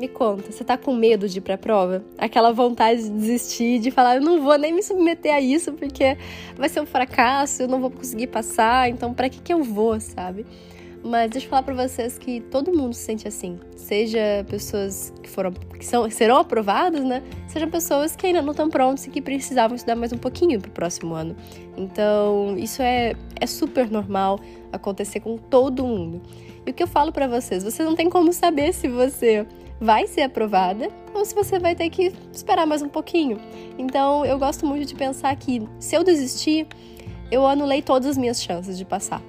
Me conta, você tá com medo de ir pra prova? Aquela vontade de desistir, de falar, eu não vou nem me submeter a isso porque vai ser um fracasso, eu não vou conseguir passar, então para que que eu vou, sabe? Mas deixa eu falar para vocês que todo mundo se sente assim. Seja pessoas que foram que são, serão aprovadas, né? Seja pessoas que ainda não estão prontas e que precisavam estudar mais um pouquinho para o próximo ano. Então, isso é, é super normal acontecer com todo mundo. E o que eu falo para vocês, você não tem como saber se você vai ser aprovada ou se você vai ter que esperar mais um pouquinho. Então, eu gosto muito de pensar que se eu desistir, eu anulei todas as minhas chances de passar.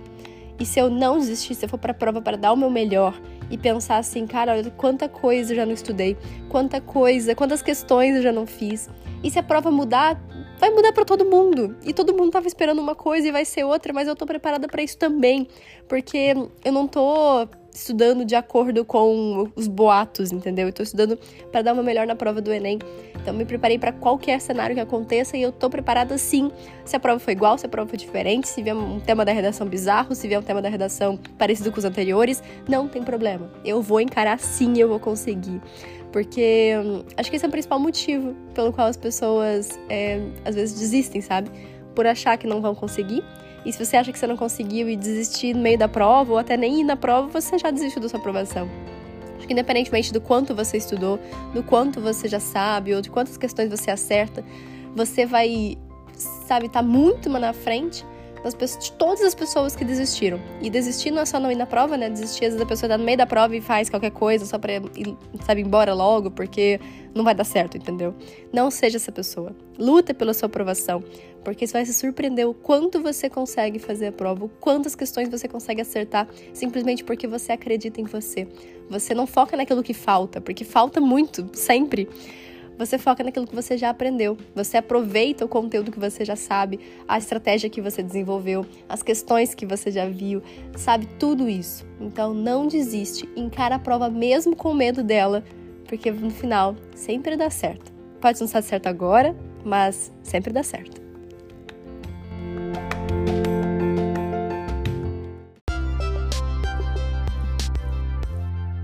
E se eu não desistir, se eu for para a prova para dar o meu melhor e pensar assim, cara, olha quanta coisa eu já não estudei, quanta coisa, quantas questões eu já não fiz. E se a prova mudar, vai mudar para todo mundo. E todo mundo tava esperando uma coisa e vai ser outra, mas eu tô preparada para isso também, porque eu não tô estudando de acordo com os boatos, entendeu? Eu tô estudando para dar uma melhor na prova do ENEM. Então me preparei para qualquer cenário que aconteça e eu tô preparada sim. Se a prova for igual, se a prova for diferente, se vier um tema da redação bizarro, se vier um tema da redação parecido com os anteriores, não tem problema. Eu vou encarar sim, eu vou conseguir. Porque hum, acho que esse é o principal motivo pelo qual as pessoas é, às vezes desistem, sabe? Por achar que não vão conseguir e se você acha que você não conseguiu e desistir no meio da prova, ou até nem ir na prova, você já desistiu da sua aprovação. Acho que independentemente do quanto você estudou, do quanto você já sabe, ou de quantas questões você acerta, você vai, sabe, estar tá muito na frente das pessoas, de todas as pessoas que desistiram. E desistir não é só não ir na prova, né? Desistir, às vezes a pessoa tá no meio da prova e faz qualquer coisa só pra, ir, sabe, embora logo, porque não vai dar certo, entendeu? Não seja essa pessoa. Luta pela sua aprovação, porque você vai se surpreender o quanto você consegue fazer a prova, o quantas questões você consegue acertar, simplesmente porque você acredita em você. Você não foca naquilo que falta, porque falta muito, sempre. Você foca naquilo que você já aprendeu. Você aproveita o conteúdo que você já sabe, a estratégia que você desenvolveu, as questões que você já viu, sabe tudo isso. Então não desiste, encara a prova mesmo com medo dela, porque no final sempre dá certo. Pode não estar certo agora, mas sempre dá certo.